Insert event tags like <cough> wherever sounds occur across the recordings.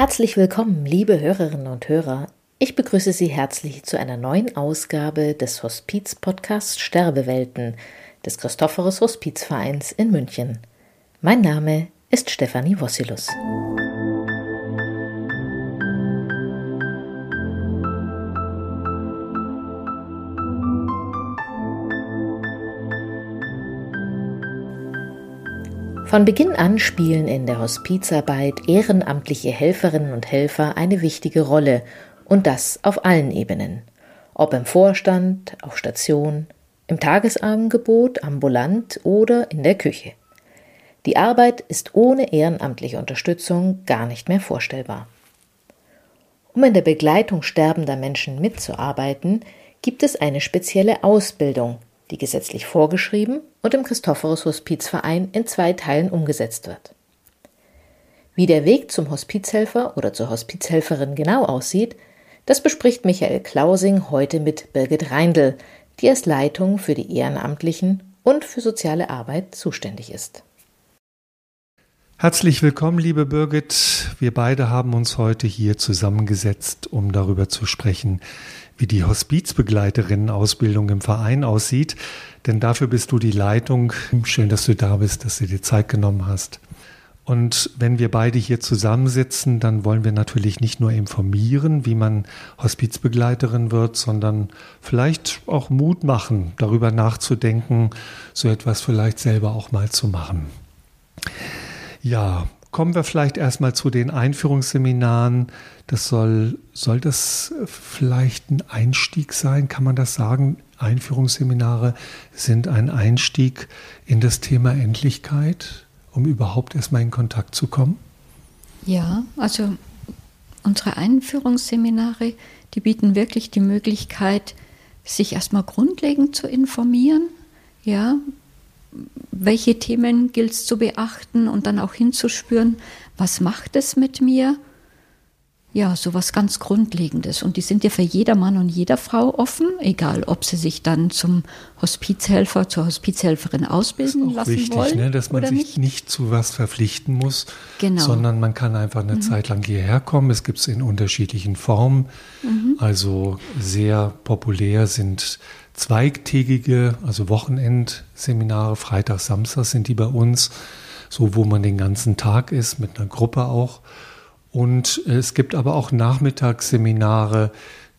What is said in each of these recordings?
Herzlich willkommen, liebe Hörerinnen und Hörer. Ich begrüße Sie herzlich zu einer neuen Ausgabe des Hospiz-Podcasts Sterbewelten des Christophorus Hospizvereins in München. Mein Name ist Stefanie Wossilus. Von Beginn an spielen in der Hospizarbeit ehrenamtliche Helferinnen und Helfer eine wichtige Rolle und das auf allen Ebenen. Ob im Vorstand, auf Station, im Tagesangebot, ambulant oder in der Küche. Die Arbeit ist ohne ehrenamtliche Unterstützung gar nicht mehr vorstellbar. Um in der Begleitung sterbender Menschen mitzuarbeiten, gibt es eine spezielle Ausbildung, die gesetzlich vorgeschrieben und im Christophorus Hospizverein in zwei Teilen umgesetzt wird. Wie der Weg zum Hospizhelfer oder zur Hospizhelferin genau aussieht, das bespricht Michael Klausing heute mit Birgit Reindl, die als Leitung für die Ehrenamtlichen und für soziale Arbeit zuständig ist. Herzlich willkommen, liebe Birgit. Wir beide haben uns heute hier zusammengesetzt, um darüber zu sprechen, wie die Hospizbegleiterinnen-Ausbildung im Verein aussieht. Denn dafür bist du die Leitung. Schön, dass du da bist, dass du dir Zeit genommen hast. Und wenn wir beide hier zusammensitzen, dann wollen wir natürlich nicht nur informieren, wie man Hospizbegleiterin wird, sondern vielleicht auch Mut machen, darüber nachzudenken, so etwas vielleicht selber auch mal zu machen. Ja, kommen wir vielleicht erstmal zu den Einführungsseminaren. Das soll, soll das vielleicht ein Einstieg sein? Kann man das sagen? Einführungsseminare sind ein Einstieg in das Thema Endlichkeit, um überhaupt erstmal in Kontakt zu kommen? Ja, also unsere Einführungsseminare, die bieten wirklich die Möglichkeit, sich erstmal grundlegend zu informieren, ja, welche Themen gilt es zu beachten und dann auch hinzuspüren, was macht es mit mir? Ja, so was ganz Grundlegendes. Und die sind ja für jeder Mann und jeder Frau offen, egal ob sie sich dann zum Hospizhelfer, zur Hospizhelferin ausbilden lassen wichtig, wollen. Ne, dass man sich nicht. nicht. zu was verpflichten muss, genau. sondern man kann einfach eine mhm. Zeit lang hierher kommen. Es gibt es in unterschiedlichen Formen. Mhm. Also sehr populär sind zweigtägige, also Wochenendseminare, Freitag, Samstag sind die bei uns, so wo man den ganzen Tag ist, mit einer Gruppe auch. Und es gibt aber auch Nachmittagsseminare,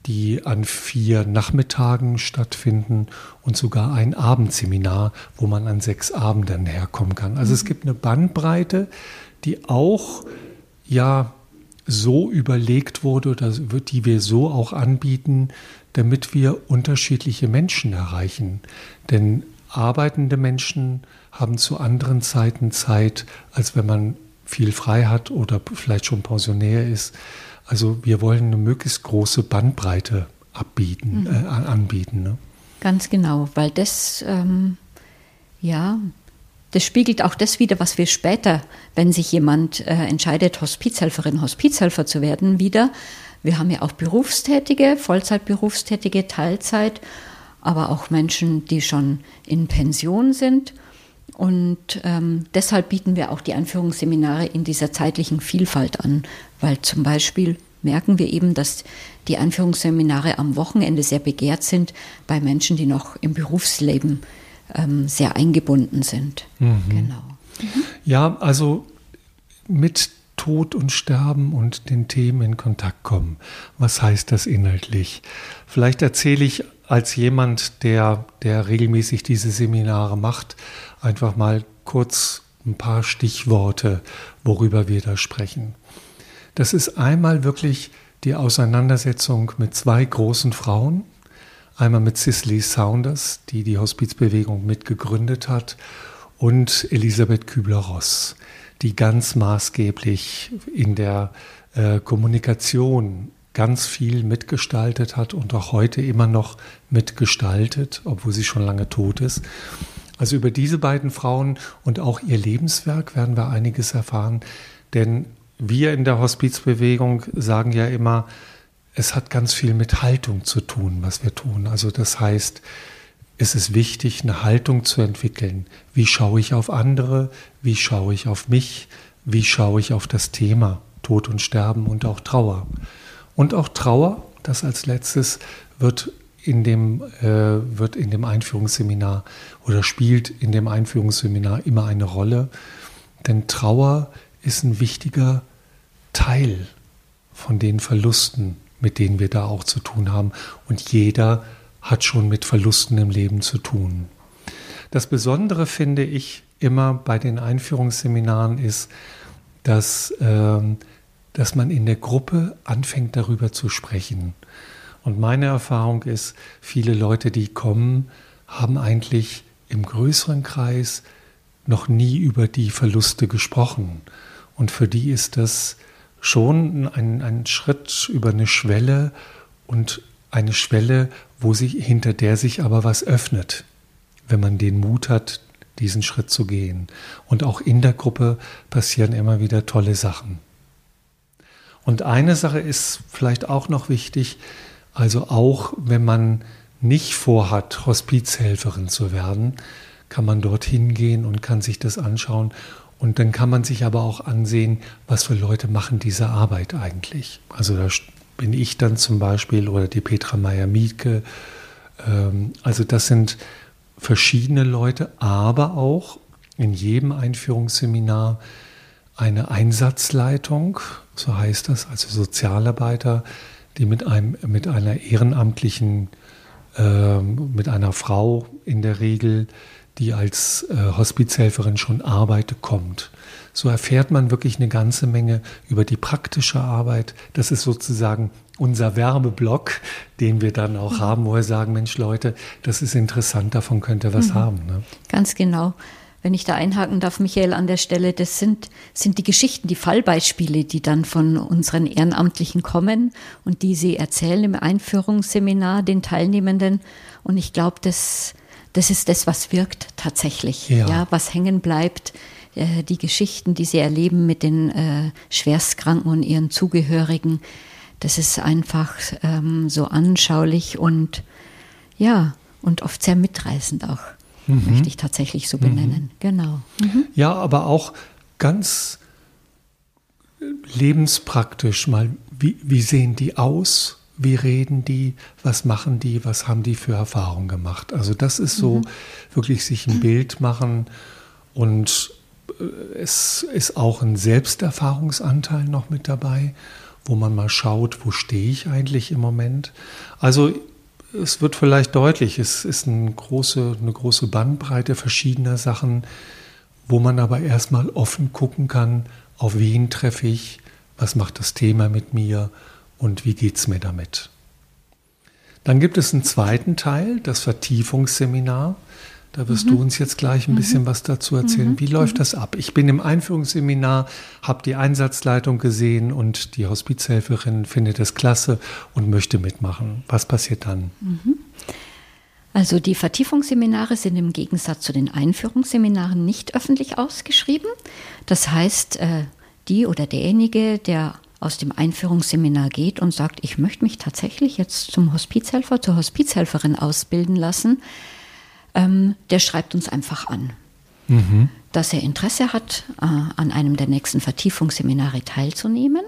die an vier Nachmittagen stattfinden und sogar ein Abendseminar, wo man an sechs Abenden herkommen kann. Also es mhm. gibt eine Bandbreite, die auch ja so überlegt wurde oder die wir so auch anbieten, damit wir unterschiedliche Menschen erreichen. Denn arbeitende Menschen haben zu anderen Zeiten Zeit, als wenn man viel frei hat oder vielleicht schon Pensionär ist. Also wir wollen eine möglichst große Bandbreite abbieten, mhm. äh, anbieten. Ne? Ganz genau, weil das, ähm, ja, das spiegelt auch das wider, was wir später, wenn sich jemand äh, entscheidet, Hospizhelferin, Hospizhelfer zu werden, wieder wir haben ja auch Berufstätige, Vollzeitberufstätige, Teilzeit, aber auch Menschen, die schon in Pension sind. Und ähm, deshalb bieten wir auch die Einführungsseminare in dieser zeitlichen Vielfalt an, weil zum Beispiel merken wir eben, dass die Einführungsseminare am Wochenende sehr begehrt sind bei Menschen, die noch im Berufsleben ähm, sehr eingebunden sind. Mhm. Genau. Mhm. Ja, also mit Tod und Sterben und den Themen in Kontakt kommen. Was heißt das inhaltlich? Vielleicht erzähle ich als jemand, der, der regelmäßig diese Seminare macht, einfach mal kurz ein paar Stichworte, worüber wir da sprechen. Das ist einmal wirklich die Auseinandersetzung mit zwei großen Frauen. Einmal mit Cicely Saunders, die die Hospizbewegung mitgegründet hat, und Elisabeth Kübler-Ross die ganz maßgeblich in der äh, Kommunikation ganz viel mitgestaltet hat und auch heute immer noch mitgestaltet, obwohl sie schon lange tot ist. Also über diese beiden Frauen und auch ihr Lebenswerk werden wir einiges erfahren, denn wir in der Hospizbewegung sagen ja immer, es hat ganz viel mit Haltung zu tun, was wir tun. Also das heißt, ist es wichtig, eine Haltung zu entwickeln. Wie schaue ich auf andere? Wie schaue ich auf mich? Wie schaue ich auf das Thema Tod und Sterben und auch Trauer. Und auch Trauer, das als letztes, wird in dem, äh, wird in dem Einführungsseminar oder spielt in dem Einführungsseminar immer eine Rolle. Denn Trauer ist ein wichtiger Teil von den Verlusten, mit denen wir da auch zu tun haben. Und jeder hat schon mit Verlusten im Leben zu tun. Das Besondere finde ich immer bei den Einführungsseminaren ist, dass, äh, dass man in der Gruppe anfängt darüber zu sprechen. Und meine Erfahrung ist, viele Leute, die kommen, haben eigentlich im größeren Kreis noch nie über die Verluste gesprochen. Und für die ist das schon ein, ein Schritt über eine Schwelle und eine Schwelle, wo sich, hinter der sich aber was öffnet, wenn man den Mut hat, diesen Schritt zu gehen. Und auch in der Gruppe passieren immer wieder tolle Sachen. Und eine Sache ist vielleicht auch noch wichtig, also auch wenn man nicht vorhat, Hospizhelferin zu werden, kann man dorthin gehen und kann sich das anschauen. Und dann kann man sich aber auch ansehen, was für Leute machen diese Arbeit eigentlich. Also da bin ich dann zum Beispiel oder die Petra Meyer-Mietke. Ähm, also das sind verschiedene Leute, aber auch in jedem Einführungsseminar eine Einsatzleitung, so heißt das, also Sozialarbeiter, die mit, einem, mit einer ehrenamtlichen, äh, mit einer Frau in der Regel, die als äh, Hospizhelferin schon arbeitet, kommt. So erfährt man wirklich eine ganze Menge über die praktische Arbeit. Das ist sozusagen unser Werbeblock, den wir dann auch mhm. haben, wo wir sagen, Mensch Leute, das ist interessant, davon könnt ihr was mhm. haben. Ne? Ganz genau wenn ich da einhaken darf, Michael, an der Stelle, das sind, sind die Geschichten, die Fallbeispiele, die dann von unseren Ehrenamtlichen kommen und die sie erzählen im Einführungsseminar den Teilnehmenden. Und ich glaube, das, das ist das, was wirkt tatsächlich, ja, ja was hängen bleibt. Äh, die Geschichten, die sie erleben mit den äh, Schwerstkranken und ihren Zugehörigen, das ist einfach ähm, so anschaulich und ja, und oft sehr mitreißend auch mhm. möchte ich tatsächlich so benennen. Mhm. Genau. Mhm. Ja, aber auch ganz lebenspraktisch mal, wie, wie sehen die aus? Wie reden die? Was machen die? Was haben die für Erfahrungen gemacht? Also das ist so mhm. wirklich sich ein Bild machen und äh, es ist auch ein Selbsterfahrungsanteil noch mit dabei, wo man mal schaut, wo stehe ich eigentlich im Moment. Also es wird vielleicht deutlich, es ist eine große, eine große Bandbreite verschiedener Sachen, wo man aber erstmal offen gucken kann, auf wen treffe ich, was macht das Thema mit mir und wie geht es mir damit. Dann gibt es einen zweiten Teil, das Vertiefungsseminar. Da wirst mhm. du uns jetzt gleich ein bisschen mhm. was dazu erzählen. Mhm. Wie läuft mhm. das ab? Ich bin im Einführungsseminar, habe die Einsatzleitung gesehen und die Hospizhelferin findet es klasse und möchte mitmachen. Was passiert dann? Mhm. Also die Vertiefungsseminare sind im Gegensatz zu den Einführungsseminaren nicht öffentlich ausgeschrieben. Das heißt, äh, die oder derjenige, der aus dem Einführungsseminar geht und sagt, ich möchte mich tatsächlich jetzt zum Hospizhelfer, zur Hospizhelferin ausbilden lassen, ähm, der schreibt uns einfach an, mhm. dass er Interesse hat, äh, an einem der nächsten Vertiefungsseminare teilzunehmen.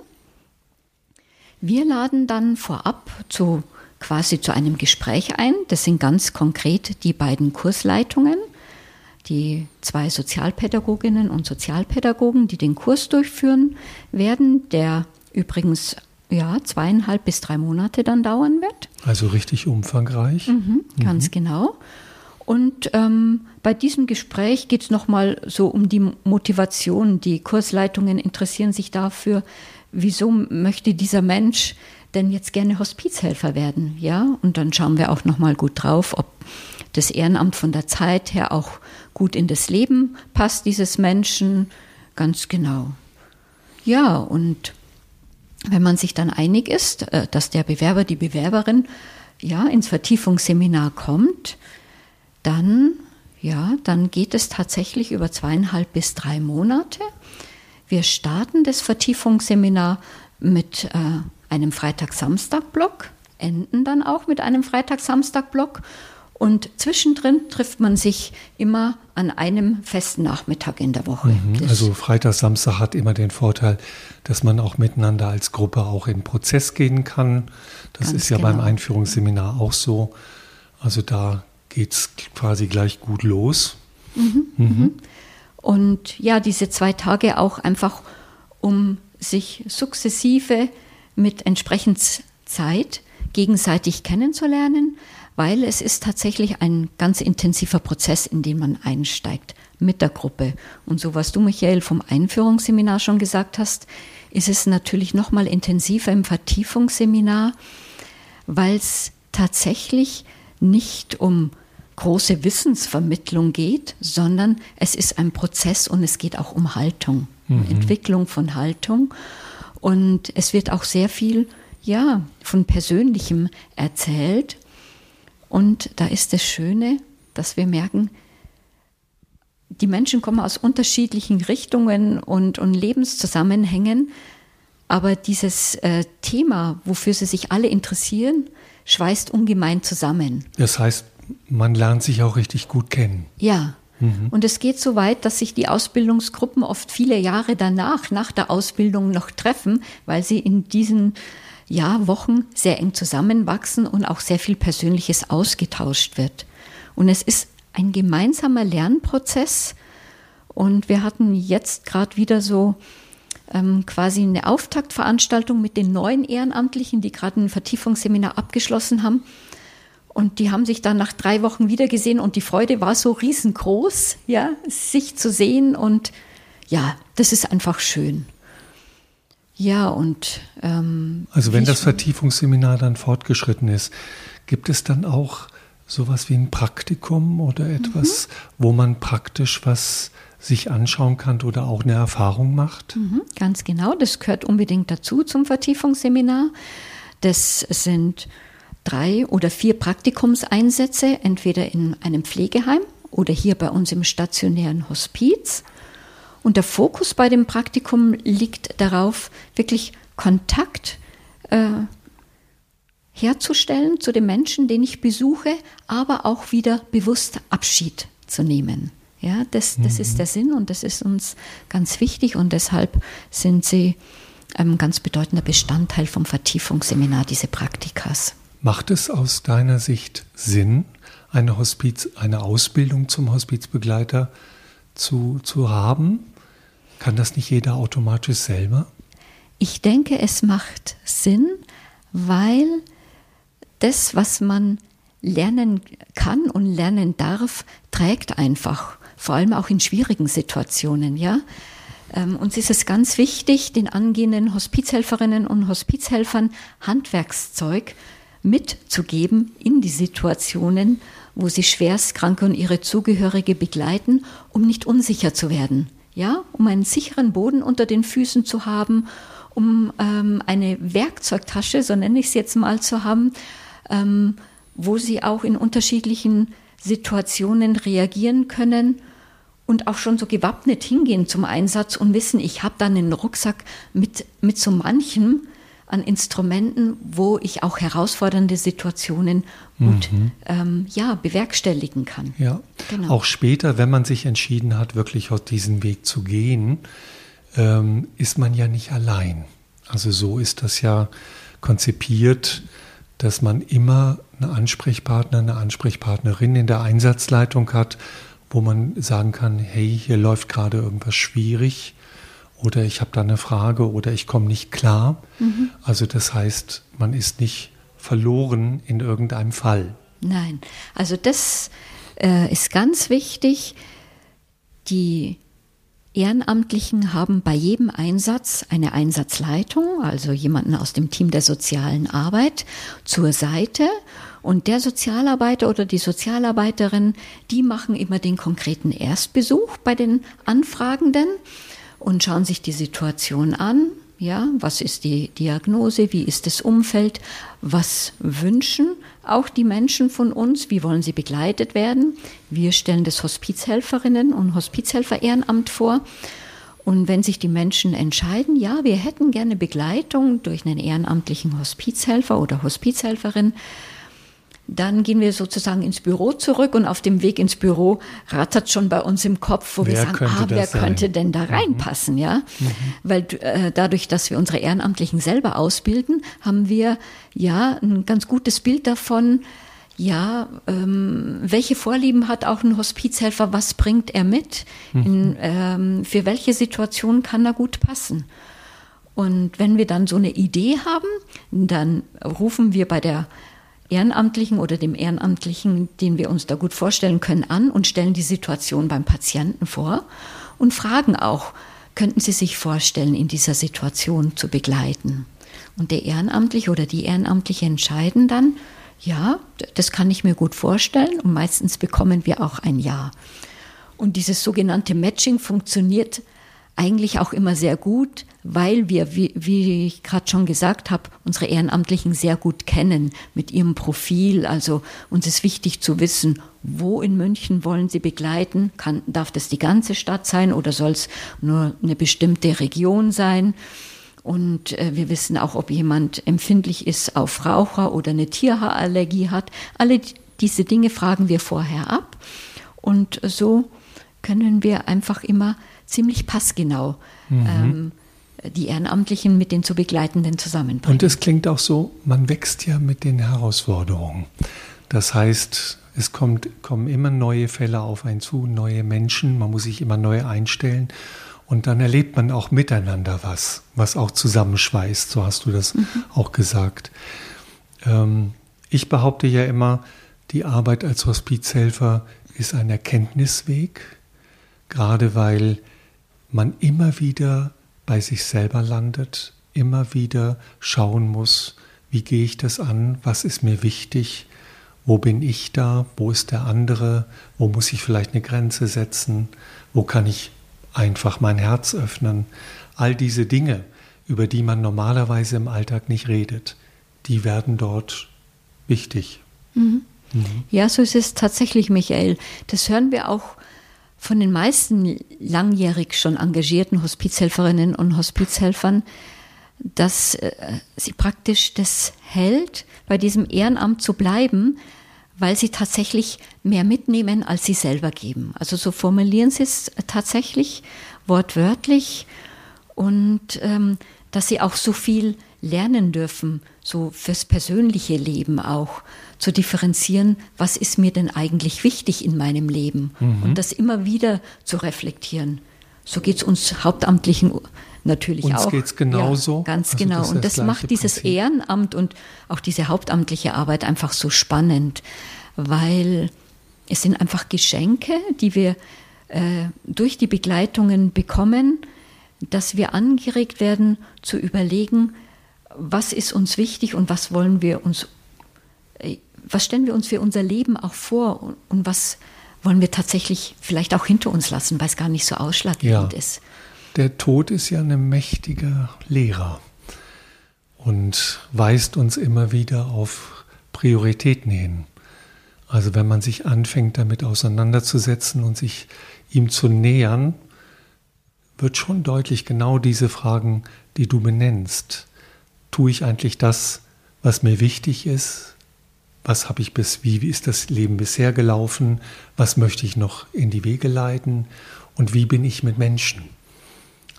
Wir laden dann vorab zu quasi zu einem Gespräch ein. Das sind ganz konkret die beiden Kursleitungen, die zwei Sozialpädagoginnen und Sozialpädagogen, die den Kurs durchführen werden, der übrigens ja, zweieinhalb bis drei Monate dann dauern wird. Also richtig umfangreich. Mhm, ganz mhm. genau. Und ähm, bei diesem Gespräch geht es nochmal so um die Motivation. Die Kursleitungen interessieren sich dafür, wieso möchte dieser Mensch denn jetzt gerne Hospizhelfer werden, ja? Und dann schauen wir auch nochmal gut drauf, ob das Ehrenamt von der Zeit her auch gut in das Leben passt dieses Menschen, ganz genau. Ja, und wenn man sich dann einig ist, äh, dass der Bewerber, die Bewerberin ja ins Vertiefungsseminar kommt, dann, ja, dann geht es tatsächlich über zweieinhalb bis drei Monate. Wir starten das Vertiefungsseminar mit äh, einem Freitag-Samstag-Block, enden dann auch mit einem Freitag-Samstag-Block Und zwischendrin trifft man sich immer an einem festen Nachmittag in der Woche. Mhm, also Freitag, Samstag hat immer den Vorteil, dass man auch miteinander als Gruppe auch in Prozess gehen kann. Das ist ja genau. beim Einführungsseminar auch so. Also da geht es quasi gleich gut los. Mhm, mhm, mhm. Und ja, diese zwei Tage auch einfach, um sich sukzessive mit entsprechend Zeit gegenseitig kennenzulernen, weil es ist tatsächlich ein ganz intensiver Prozess, in den man einsteigt mit der Gruppe. Und so was du, Michael, vom Einführungsseminar schon gesagt hast, ist es natürlich noch mal intensiver im Vertiefungsseminar, weil es tatsächlich nicht um große Wissensvermittlung geht, sondern es ist ein Prozess und es geht auch um Haltung, mhm. Entwicklung von Haltung. Und es wird auch sehr viel, ja, von Persönlichem erzählt. Und da ist das Schöne, dass wir merken, die Menschen kommen aus unterschiedlichen Richtungen und, und Lebenszusammenhängen, aber dieses äh, Thema, wofür sie sich alle interessieren, schweißt ungemein zusammen. Das heißt, man lernt sich auch richtig gut kennen. Ja. Mhm. Und es geht so weit, dass sich die Ausbildungsgruppen oft viele Jahre danach, nach der Ausbildung noch treffen, weil sie in diesen ja, Wochen sehr eng zusammenwachsen und auch sehr viel Persönliches ausgetauscht wird. Und es ist ein gemeinsamer Lernprozess. Und wir hatten jetzt gerade wieder so ähm, quasi eine Auftaktveranstaltung mit den neuen Ehrenamtlichen, die gerade ein Vertiefungsseminar abgeschlossen haben. Und die haben sich dann nach drei Wochen wiedergesehen und die Freude war so riesengroß, ja, sich zu sehen. Und ja, das ist einfach schön. Ja, und. Ähm, also, wenn das Vertiefungsseminar dann fortgeschritten ist, gibt es dann auch sowas wie ein Praktikum oder etwas, mhm. wo man praktisch was sich anschauen kann oder auch eine Erfahrung macht? Mhm, ganz genau, das gehört unbedingt dazu zum Vertiefungsseminar. Das sind drei oder vier Praktikumseinsätze, entweder in einem Pflegeheim oder hier bei uns im stationären Hospiz. Und der Fokus bei dem Praktikum liegt darauf, wirklich Kontakt äh, herzustellen zu den Menschen, den ich besuche, aber auch wieder bewusst Abschied zu nehmen. Ja, das, das mhm. ist der Sinn und das ist uns ganz wichtig und deshalb sind sie ein ganz bedeutender Bestandteil vom Vertiefungsseminar, diese Praktikas. Macht es aus deiner Sicht Sinn, eine, Hospiz, eine Ausbildung zum Hospizbegleiter zu, zu haben? Kann das nicht jeder automatisch selber? Ich denke, es macht Sinn, weil das, was man lernen kann und lernen darf, trägt einfach, vor allem auch in schwierigen Situationen, ja. Ähm, uns ist es ganz wichtig, den angehenden Hospizhelferinnen und Hospizhelfern Handwerkszeug mitzugeben in die Situationen, wo sie schwerstkranke und ihre Zugehörige begleiten, um nicht unsicher zu werden ja, um einen sicheren Boden unter den Füßen zu haben, um ähm, eine Werkzeugtasche, so nenne ich es jetzt mal, zu haben, ähm, wo sie auch in unterschiedlichen Situationen reagieren können und auch schon so gewappnet hingehen zum Einsatz und wissen, ich habe dann einen Rucksack mit, mit so manchem, an Instrumenten, wo ich auch herausfordernde Situationen gut mhm. ähm, ja, bewerkstelligen kann. Ja, genau. auch später, wenn man sich entschieden hat, wirklich auf diesen Weg zu gehen, ähm, ist man ja nicht allein. Also so ist das ja konzipiert, dass man immer eine Ansprechpartner, eine Ansprechpartnerin in der Einsatzleitung hat, wo man sagen kann, hey, hier läuft gerade irgendwas schwierig oder ich habe da eine Frage oder ich komme nicht klar. Mhm. Also das heißt, man ist nicht verloren in irgendeinem Fall. Nein, also das äh, ist ganz wichtig. Die Ehrenamtlichen haben bei jedem Einsatz eine Einsatzleitung, also jemanden aus dem Team der sozialen Arbeit zur Seite. Und der Sozialarbeiter oder die Sozialarbeiterin, die machen immer den konkreten Erstbesuch bei den Anfragenden und schauen sich die Situation an. Ja, was ist die Diagnose? Wie ist das Umfeld? Was wünschen auch die Menschen von uns? Wie wollen sie begleitet werden? Wir stellen das Hospizhelferinnen und Hospizhelfer Ehrenamt vor. Und wenn sich die Menschen entscheiden, ja, wir hätten gerne Begleitung durch einen ehrenamtlichen Hospizhelfer oder Hospizhelferin, dann gehen wir sozusagen ins Büro zurück und auf dem Weg ins Büro rattert schon bei uns im Kopf, wo wer wir sagen, ah, wer könnte denn da mhm. reinpassen, mhm. ja? Mhm. Weil äh, dadurch, dass wir unsere Ehrenamtlichen selber ausbilden, haben wir ja ein ganz gutes Bild davon, ja, ähm, welche Vorlieben hat auch ein Hospizhelfer, was bringt er mit, mhm. In, ähm, für welche Situation kann er gut passen. Und wenn wir dann so eine Idee haben, dann rufen wir bei der Ehrenamtlichen oder dem Ehrenamtlichen, den wir uns da gut vorstellen können, an und stellen die Situation beim Patienten vor und fragen auch, könnten Sie sich vorstellen, in dieser Situation zu begleiten? Und der Ehrenamtliche oder die Ehrenamtliche entscheiden dann, ja, das kann ich mir gut vorstellen und meistens bekommen wir auch ein Ja. Und dieses sogenannte Matching funktioniert eigentlich auch immer sehr gut, weil wir, wie, wie ich gerade schon gesagt habe, unsere Ehrenamtlichen sehr gut kennen mit ihrem Profil. Also uns ist wichtig zu wissen, wo in München wollen sie begleiten. Kann, darf das die ganze Stadt sein oder soll es nur eine bestimmte Region sein? Und äh, wir wissen auch, ob jemand empfindlich ist auf Raucher oder eine Tierhaarallergie hat. Alle diese Dinge fragen wir vorher ab. Und so können wir einfach immer ziemlich passgenau mhm. ähm, die Ehrenamtlichen mit den zu Begleitenden zusammenbringen. Und es klingt auch so, man wächst ja mit den Herausforderungen. Das heißt, es kommt, kommen immer neue Fälle auf einen zu, neue Menschen, man muss sich immer neu einstellen. Und dann erlebt man auch miteinander was, was auch zusammenschweißt, so hast du das mhm. auch gesagt. Ähm, ich behaupte ja immer, die Arbeit als Hospizhelfer ist ein Erkenntnisweg, gerade weil man immer wieder bei sich selber landet, immer wieder schauen muss, wie gehe ich das an, was ist mir wichtig, wo bin ich da, wo ist der andere, wo muss ich vielleicht eine Grenze setzen, wo kann ich einfach mein Herz öffnen. All diese Dinge, über die man normalerweise im Alltag nicht redet, die werden dort wichtig. Mhm. Mhm. Ja, so ist es tatsächlich, Michael. Das hören wir auch von den meisten langjährig schon engagierten Hospizhelferinnen und Hospizhelfern, dass äh, sie praktisch das hält, bei diesem Ehrenamt zu bleiben, weil sie tatsächlich mehr mitnehmen, als sie selber geben. Also so formulieren sie es tatsächlich wortwörtlich und ähm, dass sie auch so viel lernen dürfen, so fürs persönliche Leben auch, zu differenzieren, was ist mir denn eigentlich wichtig in meinem Leben mhm. und das immer wieder zu reflektieren. So geht es uns Hauptamtlichen natürlich uns auch. Uns geht es genauso. Ja, ganz also genau. Das und das macht dieses Prinzip. Ehrenamt und auch diese hauptamtliche Arbeit einfach so spannend, weil es sind einfach Geschenke, die wir äh, durch die Begleitungen bekommen, dass wir angeregt werden zu überlegen, was ist uns wichtig und was wollen wir uns, was stellen wir uns für unser Leben auch vor und, was wollen wir tatsächlich vielleicht auch hinter uns lassen, weil es gar nicht so ausschlaggebend ja. ist. Der Tod ist ja ein mächtiger Lehrer und weist uns immer wieder auf Prioritäten hin. Also wenn man sich anfängt damit auseinanderzusetzen und sich ihm zu nähern, wird schon deutlich genau diese Fragen, die du benennst tue ich eigentlich das, was mir wichtig ist? Was habe ich bis, wie ist das Leben bisher gelaufen? Was möchte ich noch in die Wege leiten? Und wie bin ich mit Menschen?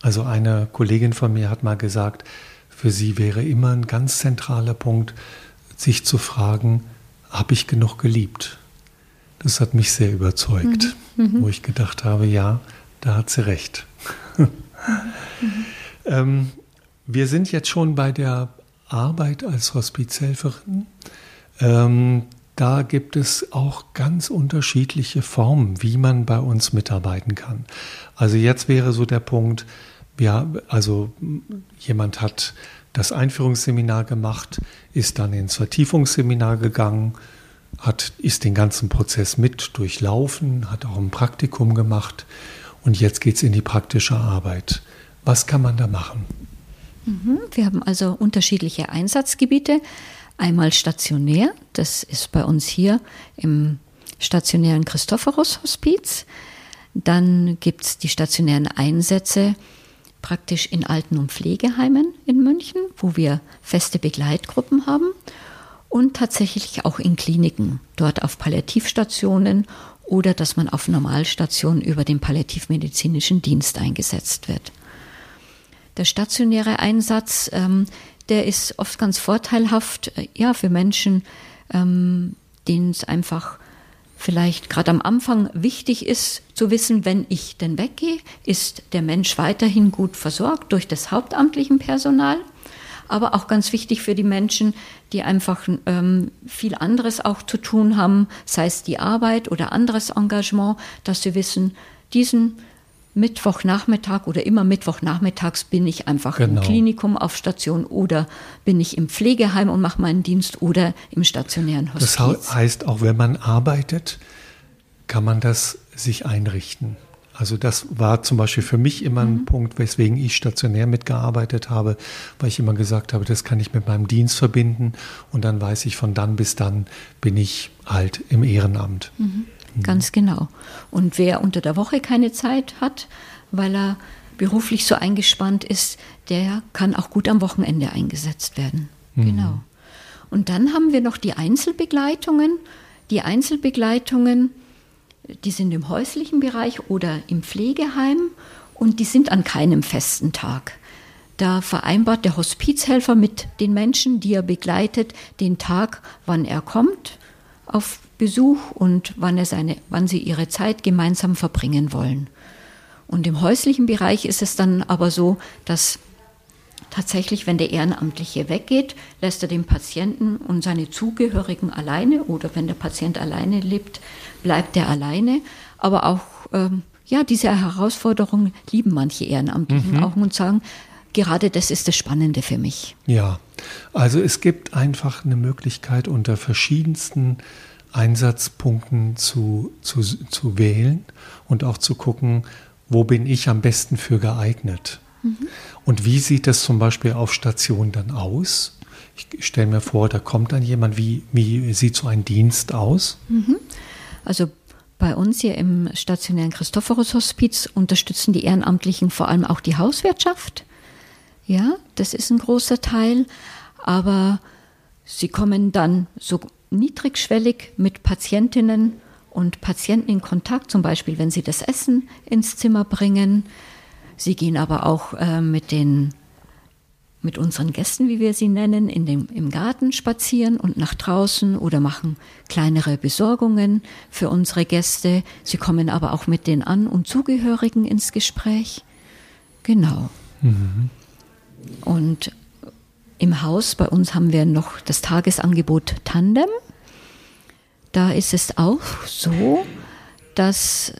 Also eine Kollegin von mir hat mal gesagt, für sie wäre immer ein ganz zentraler Punkt, sich zu fragen, habe ich genug geliebt? Das hat mich sehr überzeugt, mhm. mhm. wo ich gedacht habe, ja, da hat sie recht. Mhm. <laughs> ähm, wir sind jetzt schon bei der Arbeit als Hospizhelferin. Ähm, da gibt es auch ganz unterschiedliche Formen, wie man bei uns mitarbeiten kann. Also jetzt wäre so der Punkt, ja, also jemand hat das Einführungsseminar gemacht, ist dann ins Vertiefungsseminar gegangen, hat, ist den ganzen Prozess mit durchlaufen, hat auch ein Praktikum gemacht und jetzt geht es in die praktische Arbeit. Was kann man da machen? Mhm. Wir haben also unterschiedliche Einsatzgebiete. Einmal stationär, das ist bei uns hier im stationären Christophorus-Hospiz. Dann gibt es die stationären Einsätze praktisch in Alten- und Pflegeheimen in München, wo wir feste Begleitgruppen haben. und tatsächlich auch in Kliniken, dort auf Palliativstationen oder dass man auf Normalstationen über den palliativmedizinischen Dienst eingesetzt wird. Der stationäre Einsatz, ähm, der ist oft ganz vorteilhaft, äh, ja, für Menschen, ähm, denen es einfach vielleicht gerade am Anfang wichtig ist zu wissen, wenn ich denn weggehe, ist der Mensch weiterhin gut versorgt durch das hauptamtlichen Personal. Aber auch ganz wichtig für die Menschen, die einfach ähm, viel anderes auch zu tun haben, sei es die Arbeit oder anderes Engagement, dass sie wissen, diesen Mittwochnachmittag oder immer Mittwochnachmittags bin ich einfach genau. im Klinikum auf Station oder bin ich im Pflegeheim und mache meinen Dienst oder im stationären Hospiz. Das heißt, auch wenn man arbeitet, kann man das sich einrichten. Also das war zum Beispiel für mich immer ein mhm. Punkt, weswegen ich stationär mitgearbeitet habe, weil ich immer gesagt habe, das kann ich mit meinem Dienst verbinden und dann weiß ich, von dann bis dann bin ich halt im Ehrenamt. Mhm. Mhm. Ganz genau. Und wer unter der Woche keine Zeit hat, weil er beruflich so eingespannt ist, der kann auch gut am Wochenende eingesetzt werden. Mhm. Genau. Und dann haben wir noch die Einzelbegleitungen. Die Einzelbegleitungen, die sind im häuslichen Bereich oder im Pflegeheim und die sind an keinem festen Tag. Da vereinbart der Hospizhelfer mit den Menschen, die er begleitet, den Tag, wann er kommt auf Besuch und wann, er seine, wann sie ihre Zeit gemeinsam verbringen wollen. Und im häuslichen Bereich ist es dann aber so, dass tatsächlich, wenn der Ehrenamtliche weggeht, lässt er den Patienten und seine Zugehörigen alleine oder wenn der Patient alleine lebt, bleibt er alleine. Aber auch ähm, ja, diese Herausforderung lieben manche Ehrenamtlichen mhm. auch und sagen, gerade das ist das Spannende für mich. Ja, also es gibt einfach eine Möglichkeit unter verschiedensten Einsatzpunkten zu, zu, zu wählen und auch zu gucken, wo bin ich am besten für geeignet. Mhm. Und wie sieht das zum Beispiel auf Station dann aus? Ich stelle mir vor, da kommt dann jemand, wie, wie sieht so ein Dienst aus? Mhm. Also bei uns hier im stationären Christophorus Hospiz unterstützen die Ehrenamtlichen vor allem auch die Hauswirtschaft. Ja, das ist ein großer Teil, aber sie kommen dann so niedrigschwellig mit Patientinnen und Patienten in Kontakt, zum Beispiel wenn sie das Essen ins Zimmer bringen. Sie gehen aber auch äh, mit den mit unseren Gästen, wie wir sie nennen, in dem, im Garten spazieren und nach draußen oder machen kleinere Besorgungen für unsere Gäste. Sie kommen aber auch mit den An- und Zugehörigen ins Gespräch. Genau. Mhm. Und im Haus bei uns haben wir noch das Tagesangebot Tandem. Da ist es auch so, dass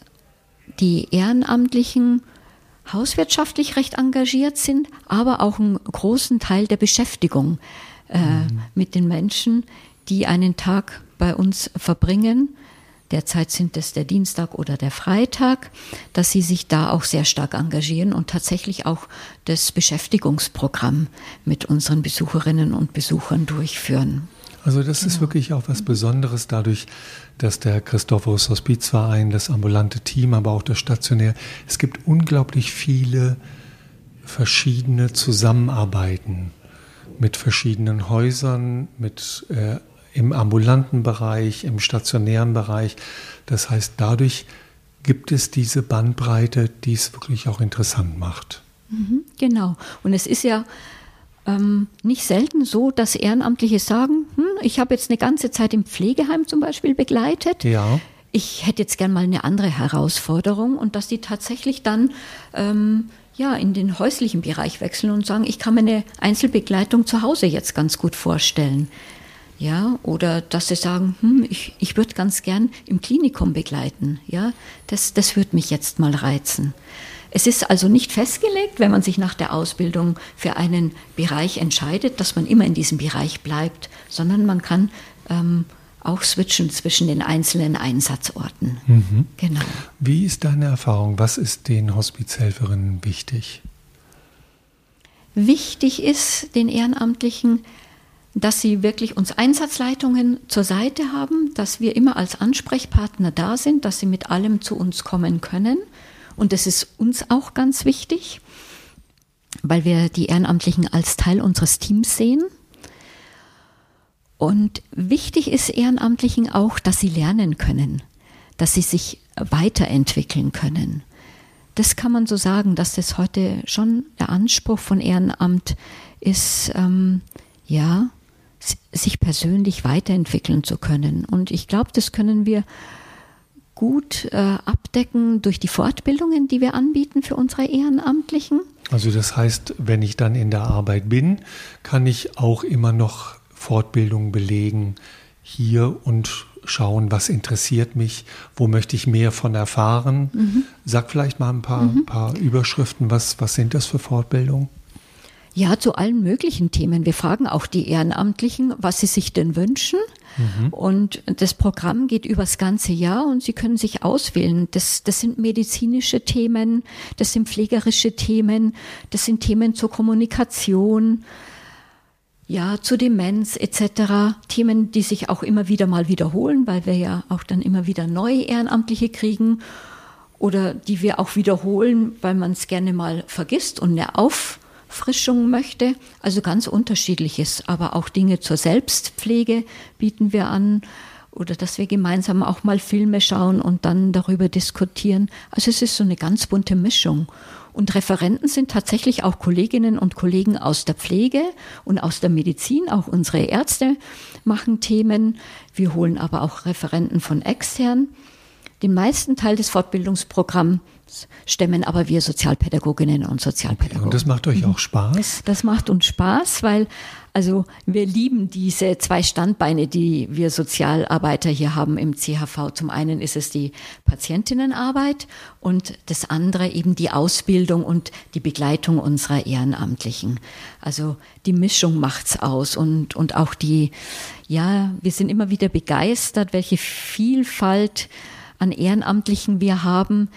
die Ehrenamtlichen hauswirtschaftlich recht engagiert sind, aber auch einen großen Teil der Beschäftigung äh, mhm. mit den Menschen, die einen Tag bei uns verbringen derzeit sind es der Dienstag oder der Freitag, dass sie sich da auch sehr stark engagieren und tatsächlich auch das Beschäftigungsprogramm mit unseren Besucherinnen und Besuchern durchführen. Also das genau. ist wirklich auch was Besonderes dadurch, dass der Christophorus Hospizverein, das ambulante Team, aber auch das stationär, es gibt unglaublich viele verschiedene Zusammenarbeiten mit verschiedenen Häusern, mit äh, im ambulanten Bereich, im stationären Bereich. Das heißt, dadurch gibt es diese Bandbreite, die es wirklich auch interessant macht. Mhm, genau. Und es ist ja ähm, nicht selten so, dass Ehrenamtliche sagen, hm, ich habe jetzt eine ganze Zeit im Pflegeheim zum Beispiel begleitet. Ja. Ich hätte jetzt gern mal eine andere Herausforderung und dass die tatsächlich dann ähm, ja, in den häuslichen Bereich wechseln und sagen, ich kann mir eine Einzelbegleitung zu Hause jetzt ganz gut vorstellen. Ja, oder dass sie sagen, hm, ich, ich würde ganz gern im Klinikum begleiten. Ja, das, das würde mich jetzt mal reizen. Es ist also nicht festgelegt, wenn man sich nach der Ausbildung für einen Bereich entscheidet, dass man immer in diesem Bereich bleibt, sondern man kann ähm, auch switchen zwischen den einzelnen Einsatzorten. Mhm. Genau. Wie ist deine Erfahrung? Was ist den Hospizhelferinnen wichtig? Wichtig ist den Ehrenamtlichen, dass sie wirklich uns Einsatzleitungen zur Seite haben, dass wir immer als Ansprechpartner da sind, dass sie mit allem zu uns kommen können. Und das ist uns auch ganz wichtig, weil wir die Ehrenamtlichen als Teil unseres Teams sehen. Und wichtig ist Ehrenamtlichen auch, dass sie lernen können, dass sie sich weiterentwickeln können. Das kann man so sagen, dass das heute schon der Anspruch von Ehrenamt ist, ähm, ja, sich persönlich weiterentwickeln zu können. Und ich glaube, das können wir gut äh, abdecken durch die Fortbildungen, die wir anbieten für unsere Ehrenamtlichen. Also das heißt, wenn ich dann in der Arbeit bin, kann ich auch immer noch Fortbildungen belegen hier und schauen, was interessiert mich, wo möchte ich mehr von erfahren. Mhm. Sag vielleicht mal ein paar, mhm. paar Überschriften, was, was sind das für Fortbildungen? Ja, zu allen möglichen Themen. Wir fragen auch die Ehrenamtlichen, was sie sich denn wünschen. Mhm. Und das Programm geht übers ganze Jahr und sie können sich auswählen. Das, das sind medizinische Themen, das sind pflegerische Themen, das sind Themen zur Kommunikation, ja, zu Demenz etc. Themen, die sich auch immer wieder mal wiederholen, weil wir ja auch dann immer wieder neue Ehrenamtliche kriegen oder die wir auch wiederholen, weil man es gerne mal vergisst und eine Auf Auffrischung möchte. Also ganz unterschiedliches, aber auch Dinge zur Selbstpflege bieten wir an oder dass wir gemeinsam auch mal Filme schauen und dann darüber diskutieren. Also es ist so eine ganz bunte Mischung. Und Referenten sind tatsächlich auch Kolleginnen und Kollegen aus der Pflege und aus der Medizin. Auch unsere Ärzte machen Themen. Wir holen aber auch Referenten von extern. Den meisten Teil des Fortbildungsprogramms stemmen aber wir Sozialpädagoginnen und Sozialpädagogen. Okay, und das macht euch auch Spaß? Das macht uns Spaß, weil also wir lieben diese zwei Standbeine, die wir Sozialarbeiter hier haben im CHV. Zum einen ist es die Patientinnenarbeit und das andere eben die Ausbildung und die Begleitung unserer Ehrenamtlichen. Also die Mischung macht's aus und, und auch die, ja, wir sind immer wieder begeistert, welche Vielfalt an Ehrenamtlichen wir haben,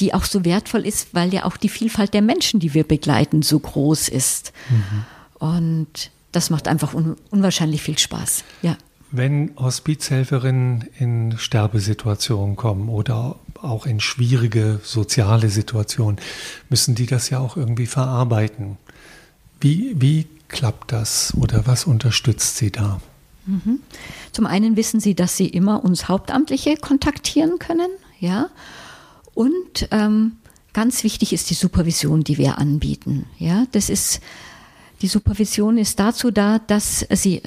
die auch so wertvoll ist, weil ja auch die Vielfalt der Menschen, die wir begleiten, so groß ist. Mhm. Und das macht einfach un unwahrscheinlich viel Spaß. Ja. Wenn Hospizhelferinnen in Sterbesituationen kommen oder auch in schwierige soziale Situationen, müssen die das ja auch irgendwie verarbeiten. Wie, wie klappt das oder was unterstützt sie da? Mhm. Zum einen wissen sie, dass sie immer uns Hauptamtliche kontaktieren können, ja. Und ähm, ganz wichtig ist die Supervision, die wir anbieten. Ja, das ist die Supervision ist dazu da, dass sie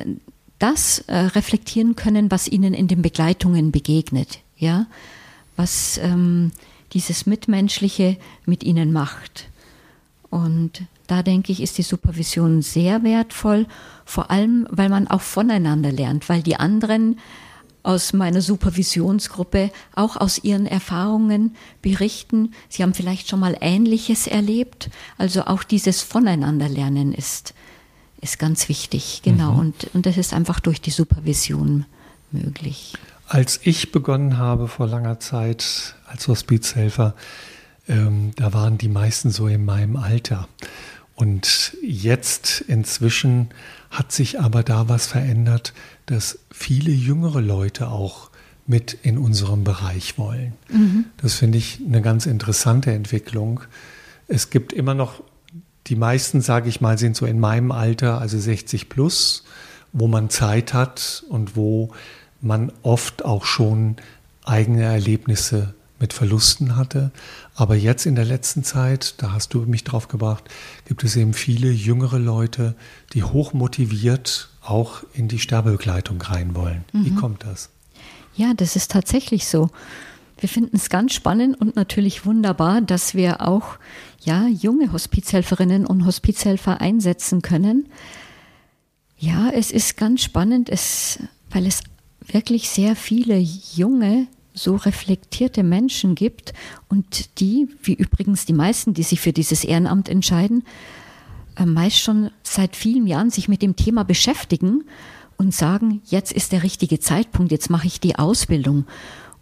das äh, reflektieren können, was ihnen in den Begleitungen begegnet. Ja, was ähm, dieses Mitmenschliche mit ihnen macht. Und da denke ich, ist die Supervision sehr wertvoll, vor allem, weil man auch voneinander lernt, weil die anderen aus meiner Supervisionsgruppe auch aus ihren Erfahrungen berichten. Sie haben vielleicht schon mal Ähnliches erlebt. Also auch dieses Voneinanderlernen ist, ist ganz wichtig. Genau. Mhm. Und, und das ist einfach durch die Supervision möglich. Als ich begonnen habe vor langer Zeit als Hospizhelfer, ähm, da waren die meisten so in meinem Alter. Und jetzt inzwischen hat sich aber da was verändert, dass viele jüngere Leute auch mit in unserem Bereich wollen. Mhm. Das finde ich eine ganz interessante Entwicklung. Es gibt immer noch, die meisten, sage ich mal, sind so in meinem Alter, also 60 plus, wo man Zeit hat und wo man oft auch schon eigene Erlebnisse mit Verlusten hatte. Aber jetzt in der letzten Zeit, da hast du mich drauf gebracht, gibt es eben viele jüngere Leute, die hoch motiviert auch in die Sterbebegleitung rein wollen. Mhm. Wie kommt das? Ja, das ist tatsächlich so. Wir finden es ganz spannend und natürlich wunderbar, dass wir auch ja, junge Hospizhelferinnen und Hospizhelfer einsetzen können. Ja, es ist ganz spannend, es, weil es wirklich sehr viele junge so reflektierte Menschen gibt und die, wie übrigens die meisten, die sich für dieses Ehrenamt entscheiden, meist schon seit vielen Jahren sich mit dem Thema beschäftigen und sagen, jetzt ist der richtige Zeitpunkt, jetzt mache ich die Ausbildung.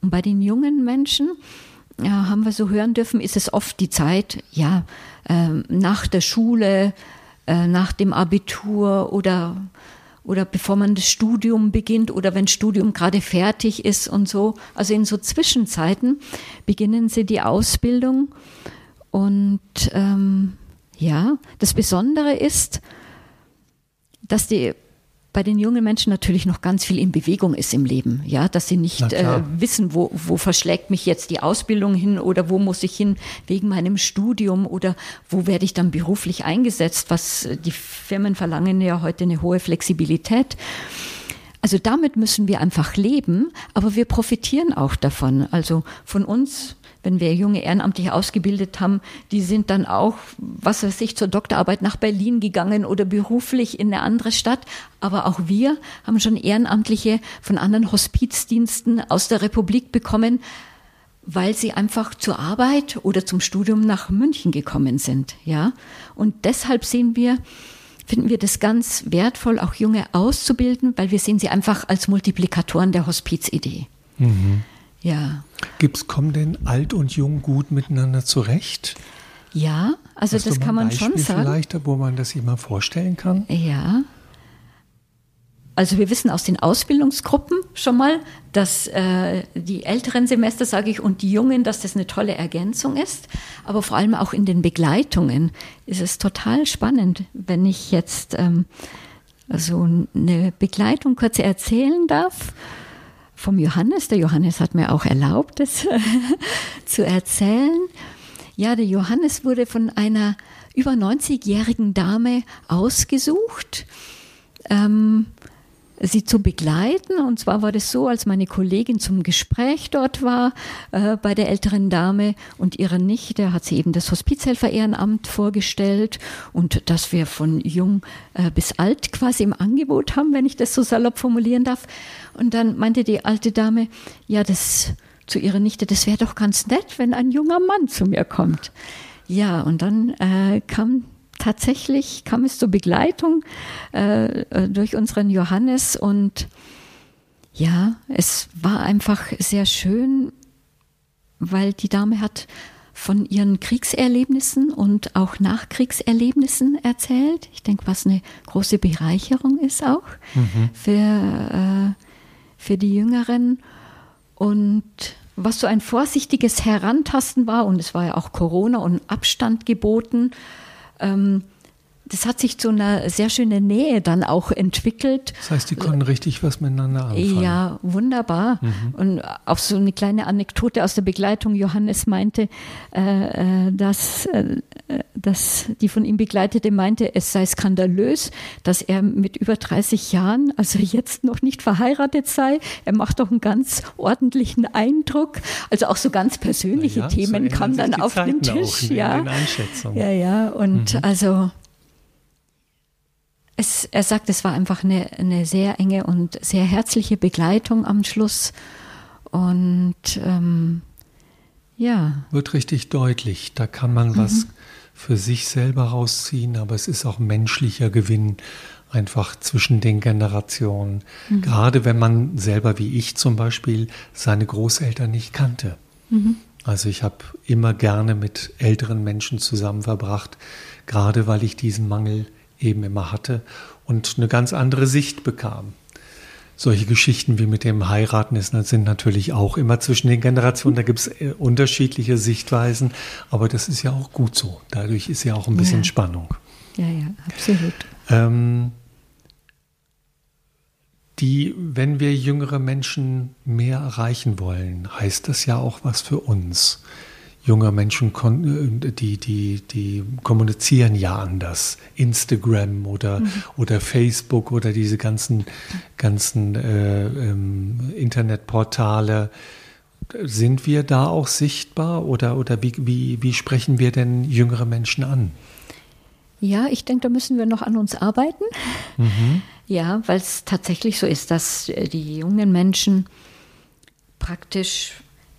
Und bei den jungen Menschen, ja, haben wir so hören dürfen, ist es oft die Zeit, ja, äh, nach der Schule, äh, nach dem Abitur oder oder bevor man das Studium beginnt oder wenn Studium gerade fertig ist und so. Also in so Zwischenzeiten beginnen sie die Ausbildung. Und ähm, ja, das Besondere ist, dass die bei den jungen Menschen natürlich noch ganz viel in Bewegung ist im Leben, ja, dass sie nicht äh, wissen, wo, wo verschlägt mich jetzt die Ausbildung hin oder wo muss ich hin wegen meinem Studium oder wo werde ich dann beruflich eingesetzt, was die Firmen verlangen ja heute eine hohe Flexibilität. Also damit müssen wir einfach leben, aber wir profitieren auch davon. Also von uns wenn wir junge Ehrenamtliche ausgebildet haben, die sind dann auch, was weiß ich, zur Doktorarbeit nach Berlin gegangen oder beruflich in eine andere Stadt. Aber auch wir haben schon Ehrenamtliche von anderen Hospizdiensten aus der Republik bekommen, weil sie einfach zur Arbeit oder zum Studium nach München gekommen sind, ja. Und deshalb sehen wir, finden wir das ganz wertvoll, auch Junge auszubilden, weil wir sehen sie einfach als Multiplikatoren der Hospizidee. Mhm. Ja. Gibt's, kommen denn alt und jung gut miteinander zurecht? Ja, also Hast das kann man Beispiel schon sagen. Vielleicht, wo man das sich mal vorstellen kann? Ja. Also wir wissen aus den Ausbildungsgruppen schon mal, dass äh, die älteren Semester, sage ich, und die jungen, dass das eine tolle Ergänzung ist. Aber vor allem auch in den Begleitungen ist es total spannend, wenn ich jetzt ähm, so eine Begleitung kurz erzählen darf vom Johannes. Der Johannes hat mir auch erlaubt, das <laughs> zu erzählen. Ja, der Johannes wurde von einer über 90-jährigen Dame ausgesucht. Ähm, sie zu begleiten. Und zwar war das so, als meine Kollegin zum Gespräch dort war äh, bei der älteren Dame und ihrer Nichte, hat sie eben das Hospizhelfer-Ehrenamt vorgestellt und dass wir von jung äh, bis alt quasi im Angebot haben, wenn ich das so salopp formulieren darf. Und dann meinte die alte Dame, ja, das zu ihrer Nichte, das wäre doch ganz nett, wenn ein junger Mann zu mir kommt. Ja, und dann äh, kam tatsächlich kam es zur Begleitung äh, äh, durch unseren Johannes und ja, es war einfach sehr schön, weil die Dame hat von ihren Kriegserlebnissen und auch Nachkriegserlebnissen erzählt. Ich denke, was eine große Bereicherung ist auch mhm. für, äh, für die Jüngeren. Und was so ein vorsichtiges Herantasten war, und es war ja auch Corona und Abstand geboten, ähm, das hat sich zu einer sehr schönen Nähe dann auch entwickelt. Das heißt, die konnten richtig was miteinander anfangen. Ja, wunderbar. Mhm. Und auch so eine kleine Anekdote aus der Begleitung. Johannes meinte, äh, äh dass, äh, dass die von ihm Begleitete meinte, es sei skandalös, dass er mit über 30 Jahren, also jetzt noch nicht verheiratet sei. Er macht doch einen ganz ordentlichen Eindruck. Also auch so ganz persönliche ja, Themen so kamen dann auf den Tisch. ja. ja, ja. Und mhm. also es, er sagt, es war einfach eine, eine sehr enge und sehr herzliche Begleitung am Schluss. Und ähm, ja. Wird richtig deutlich. Da kann man mhm. was für sich selber rausziehen, aber es ist auch menschlicher Gewinn einfach zwischen den Generationen. Mhm. Gerade wenn man selber wie ich zum Beispiel seine Großeltern nicht kannte. Mhm. Also ich habe immer gerne mit älteren Menschen zusammen verbracht, gerade weil ich diesen Mangel eben immer hatte und eine ganz andere Sicht bekam. Solche Geschichten wie mit dem Heiraten sind natürlich auch immer zwischen den Generationen. Da gibt es äh, unterschiedliche Sichtweisen, aber das ist ja auch gut so. Dadurch ist ja auch ein bisschen ja. Spannung. Ja, ja, absolut. Ähm, die, wenn wir jüngere Menschen mehr erreichen wollen, heißt das ja auch was für uns junge Menschen, äh, die, die, die kommunizieren ja anders. Instagram oder, mhm. oder Facebook oder diese ganzen, ganzen äh, ähm, Internetportale. Sind wir da auch sichtbar oder, oder wie, wie, wie sprechen wir denn jüngere Menschen an? Ja, ich denke, da müssen wir noch an uns arbeiten. Mhm. Ja, weil es tatsächlich so ist, dass äh, die jungen Menschen praktisch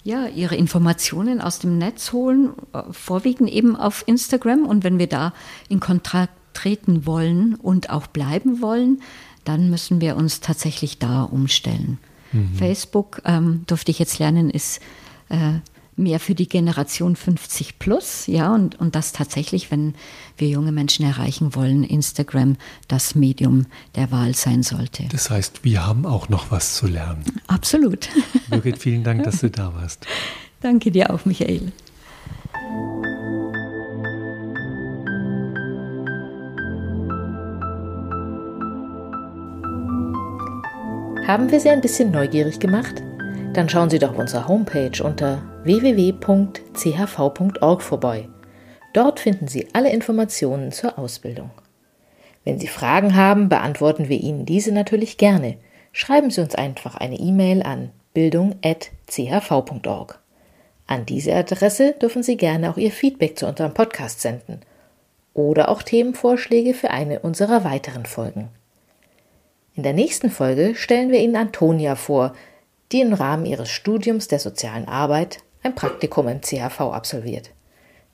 ja, ihre Informationen aus dem Netz holen, äh, vorwiegend eben auf Instagram. Und wenn wir da in Kontakt treten wollen und auch bleiben wollen, dann müssen wir uns tatsächlich da umstellen. Mhm. Facebook, ähm, durfte ich jetzt lernen, ist äh, mehr für die Generation 50 plus, ja, und, und das tatsächlich, wenn wir junge Menschen erreichen wollen, Instagram das Medium der Wahl sein sollte. Das heißt, wir haben auch noch was zu lernen. Absolut. <laughs> Birgit, vielen Dank, dass du da warst. Danke dir auch, Michael. Haben wir Sie ein bisschen neugierig gemacht? Dann schauen Sie doch auf unserer Homepage unter www.chv.org vorbei. Dort finden Sie alle Informationen zur Ausbildung. Wenn Sie Fragen haben, beantworten wir Ihnen diese natürlich gerne. Schreiben Sie uns einfach eine E-Mail an bildung.chv.org. An diese Adresse dürfen Sie gerne auch Ihr Feedback zu unserem Podcast senden oder auch Themenvorschläge für eine unserer weiteren Folgen. In der nächsten Folge stellen wir Ihnen Antonia vor, die im Rahmen ihres Studiums der sozialen Arbeit ein Praktikum im CHV absolviert.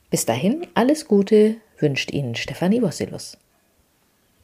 Bis dahin alles Gute wünscht Ihnen Stefanie Wossilus.